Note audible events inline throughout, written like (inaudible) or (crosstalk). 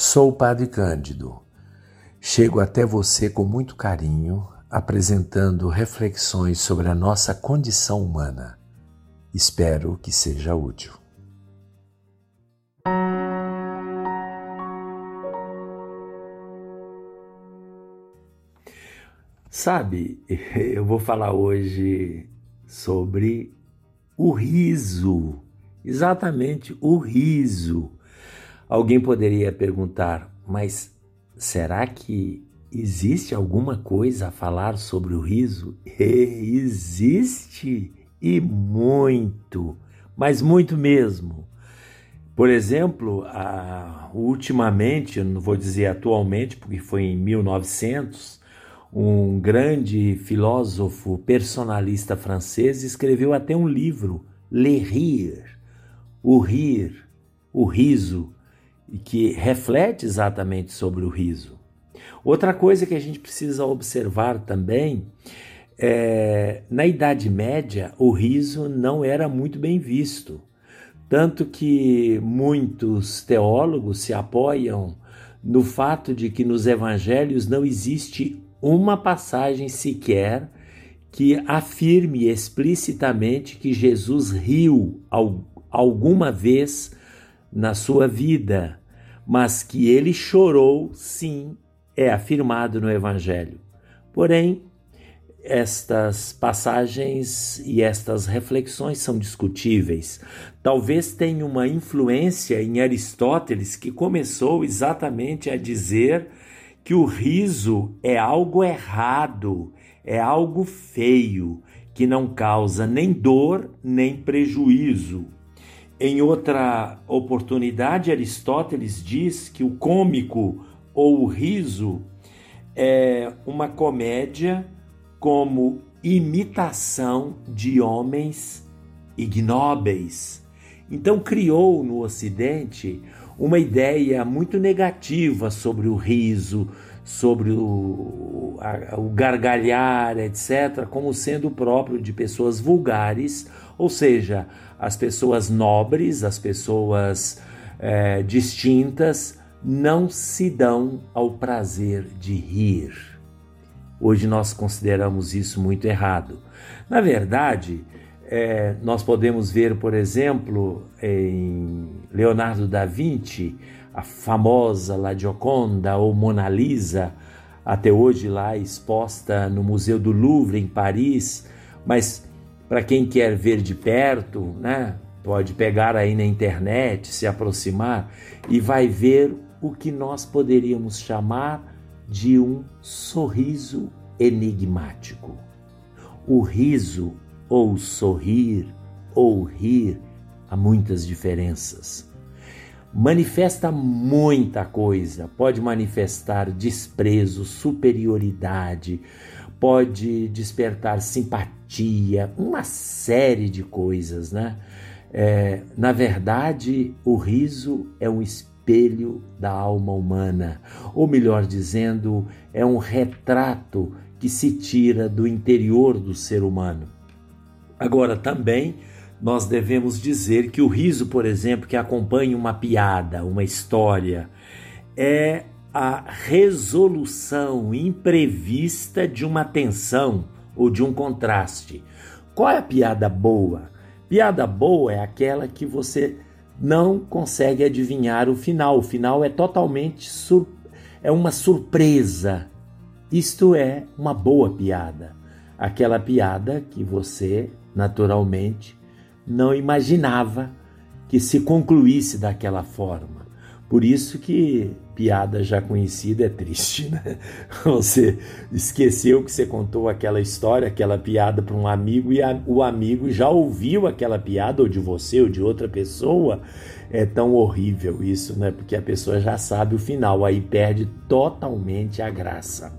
Sou o Padre Cândido. Chego até você com muito carinho, apresentando reflexões sobre a nossa condição humana. Espero que seja útil. Sabe, (laughs) eu vou falar hoje sobre o riso. Exatamente, o riso. Alguém poderia perguntar, mas será que existe alguma coisa a falar sobre o riso? existe e muito, mas muito mesmo. Por exemplo, ultimamente, não vou dizer atualmente, porque foi em 1900, um grande filósofo personalista francês, escreveu até um livro, Le Rire, o rir, o riso, que reflete exatamente sobre o riso. Outra coisa que a gente precisa observar também é, na Idade Média, o riso não era muito bem visto. Tanto que muitos teólogos se apoiam no fato de que nos evangelhos não existe uma passagem sequer que afirme explicitamente que Jesus riu alguma vez na sua vida, mas que ele chorou, sim, é afirmado no Evangelho. Porém, estas passagens e estas reflexões são discutíveis. Talvez tenha uma influência em Aristóteles que começou exatamente a dizer que o riso é algo errado, é algo feio, que não causa nem dor nem prejuízo. Em outra oportunidade, Aristóteles diz que o cômico ou o riso é uma comédia como imitação de homens ignóbeis. Então criou no Ocidente uma ideia muito negativa sobre o riso, sobre o, a, o gargalhar, etc., como sendo próprio de pessoas vulgares, ou seja, as pessoas nobres, as pessoas é, distintas, não se dão ao prazer de rir. Hoje nós consideramos isso muito errado. Na verdade, é, nós podemos ver, por exemplo, em Leonardo da Vinci, a famosa La Gioconda ou Mona Lisa, até hoje lá exposta no Museu do Louvre, em Paris, mas para quem quer ver de perto, né, pode pegar aí na internet, se aproximar e vai ver o que nós poderíamos chamar de um sorriso enigmático. O riso ou sorrir, ou rir, há muitas diferenças. Manifesta muita coisa, pode manifestar desprezo, superioridade, pode despertar simpatia, uma série de coisas, né? É, na verdade, o riso é um espelho da alma humana, ou melhor dizendo, é um retrato que se tira do interior do ser humano. Agora, também nós devemos dizer que o riso, por exemplo, que acompanha uma piada, uma história, é a resolução imprevista de uma tensão ou de um contraste. Qual é a piada boa? Piada boa é aquela que você não consegue adivinhar o final. O final é totalmente sur... é uma surpresa. Isto é uma boa piada. Aquela piada que você naturalmente, não imaginava que se concluísse daquela forma. Por isso que piada já conhecida é triste, né? (laughs) Você esqueceu que você contou aquela história, aquela piada para um amigo e a, o amigo já ouviu aquela piada ou de você ou de outra pessoa. É tão horrível isso, né? Porque a pessoa já sabe o final, aí perde totalmente a graça.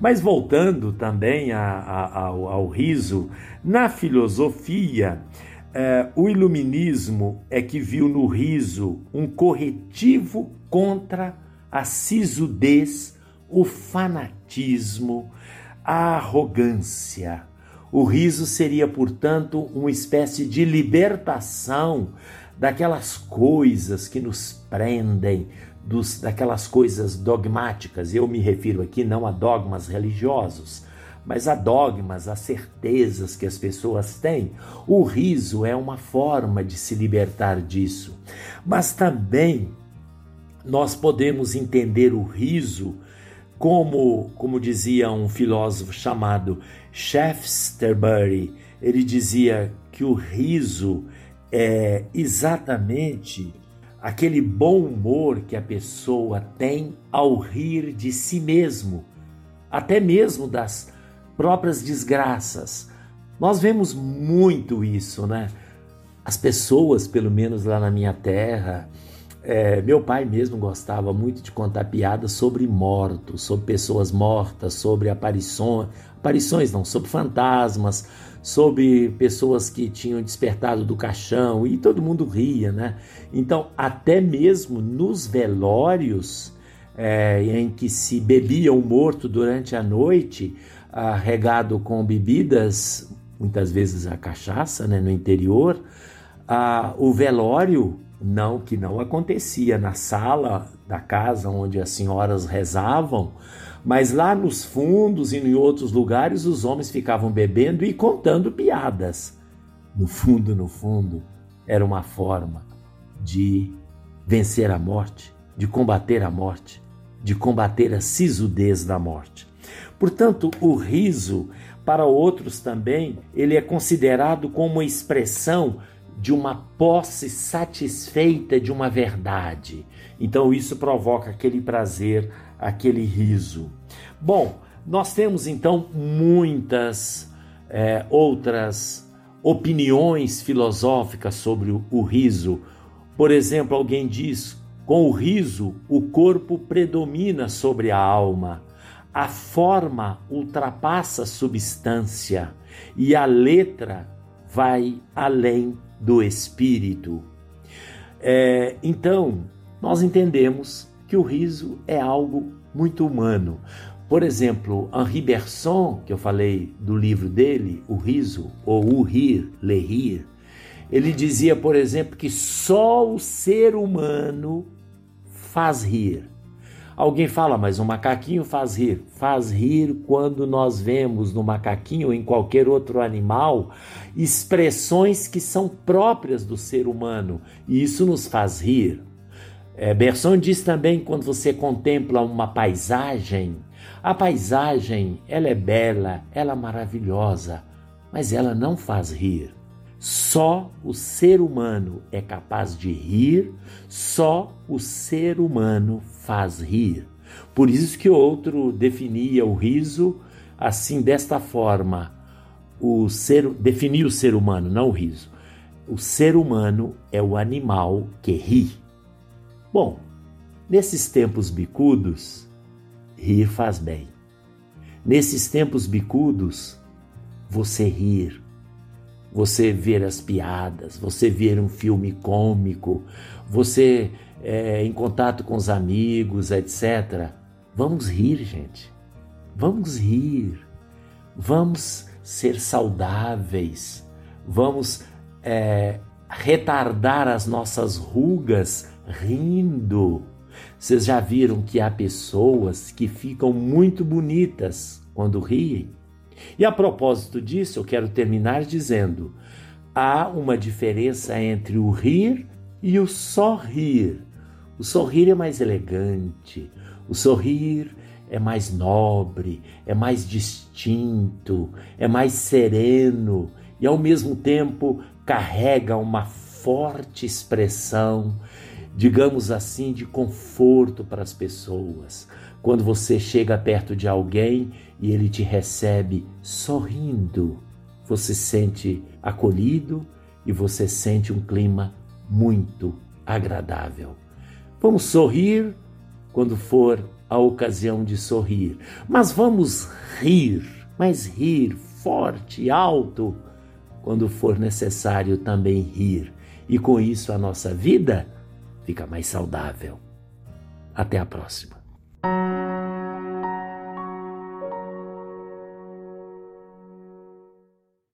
Mas voltando também a, a, ao, ao, riso, na filosofia, é, o iluminismo é que viu no riso um corretivo contra a sisudez, o fanatismo, a arrogância. O riso seria, portanto, uma espécie de libertação daquelas coisas que nos prendem, dos, daquelas coisas dogmáticas. Eu me refiro aqui não a dogmas religiosos, mas a dogmas, a certezas que as pessoas têm. O riso é uma forma de se libertar disso. Mas também nós podemos entender o riso como, como dizia um filósofo chamado Shaftesbury, ele dizia que o riso é exatamente aquele bom humor que a pessoa tem ao rir de si mesmo, até mesmo das próprias desgraças. Nós vemos muito isso, né? As pessoas, pelo menos lá na minha terra, é, meu pai mesmo gostava muito de contar piadas sobre mortos, sobre pessoas mortas, sobre aparições, aparições não, sobre fantasmas, sobre pessoas que tinham despertado do caixão e todo mundo ria, né? Então, até mesmo nos velórios é, em que se bebia o morto durante a noite, ah, regado com bebidas, muitas vezes a cachaça, né, no interior, ah, o velório não que não acontecia na sala da casa onde as senhoras rezavam, mas lá nos fundos e em outros lugares os homens ficavam bebendo e contando piadas. No fundo, no fundo, era uma forma de vencer a morte, de combater a morte, de combater a sisudez da morte. Portanto, o riso, para outros também, ele é considerado como uma expressão de uma posse satisfeita de uma verdade. Então isso provoca aquele prazer, aquele riso. Bom, nós temos então muitas é, outras opiniões filosóficas sobre o, o riso. Por exemplo, alguém diz: com o riso, o corpo predomina sobre a alma. A forma ultrapassa a substância e a letra vai além do espírito. É, então, nós entendemos que o riso é algo muito humano. Por exemplo, Henri Bergson, que eu falei do livro dele, O Riso, ou O Rir, Le Rir, ele dizia, por exemplo, que só o ser humano faz rir. Alguém fala, mas o macaquinho faz rir. Faz rir quando nós vemos no macaquinho ou em qualquer outro animal expressões que são próprias do ser humano e isso nos faz rir. É, Berson diz também quando você contempla uma paisagem, a paisagem ela é bela, ela é maravilhosa, mas ela não faz rir. Só o ser humano é capaz de rir, só o ser humano faz rir. Por isso que outro definia o riso assim desta forma: o ser definia o ser humano, não o riso. O ser humano é o animal que ri. Bom, nesses tempos bicudos, rir faz bem. Nesses tempos bicudos, você rir você ver as piadas, você ver um filme cômico, você é, em contato com os amigos, etc. Vamos rir, gente. Vamos rir. Vamos ser saudáveis. Vamos é, retardar as nossas rugas rindo. Vocês já viram que há pessoas que ficam muito bonitas quando riem? E a propósito disso, eu quero terminar dizendo: há uma diferença entre o rir e o sorrir. O sorrir é mais elegante, o sorrir é mais nobre, é mais distinto, é mais sereno e ao mesmo tempo carrega uma forte expressão, digamos assim, de conforto para as pessoas. Quando você chega perto de alguém e ele te recebe sorrindo, você sente acolhido e você sente um clima muito agradável. Vamos sorrir quando for a ocasião de sorrir, mas vamos rir, mas rir forte e alto quando for necessário também rir. E com isso a nossa vida fica mais saudável. Até a próxima.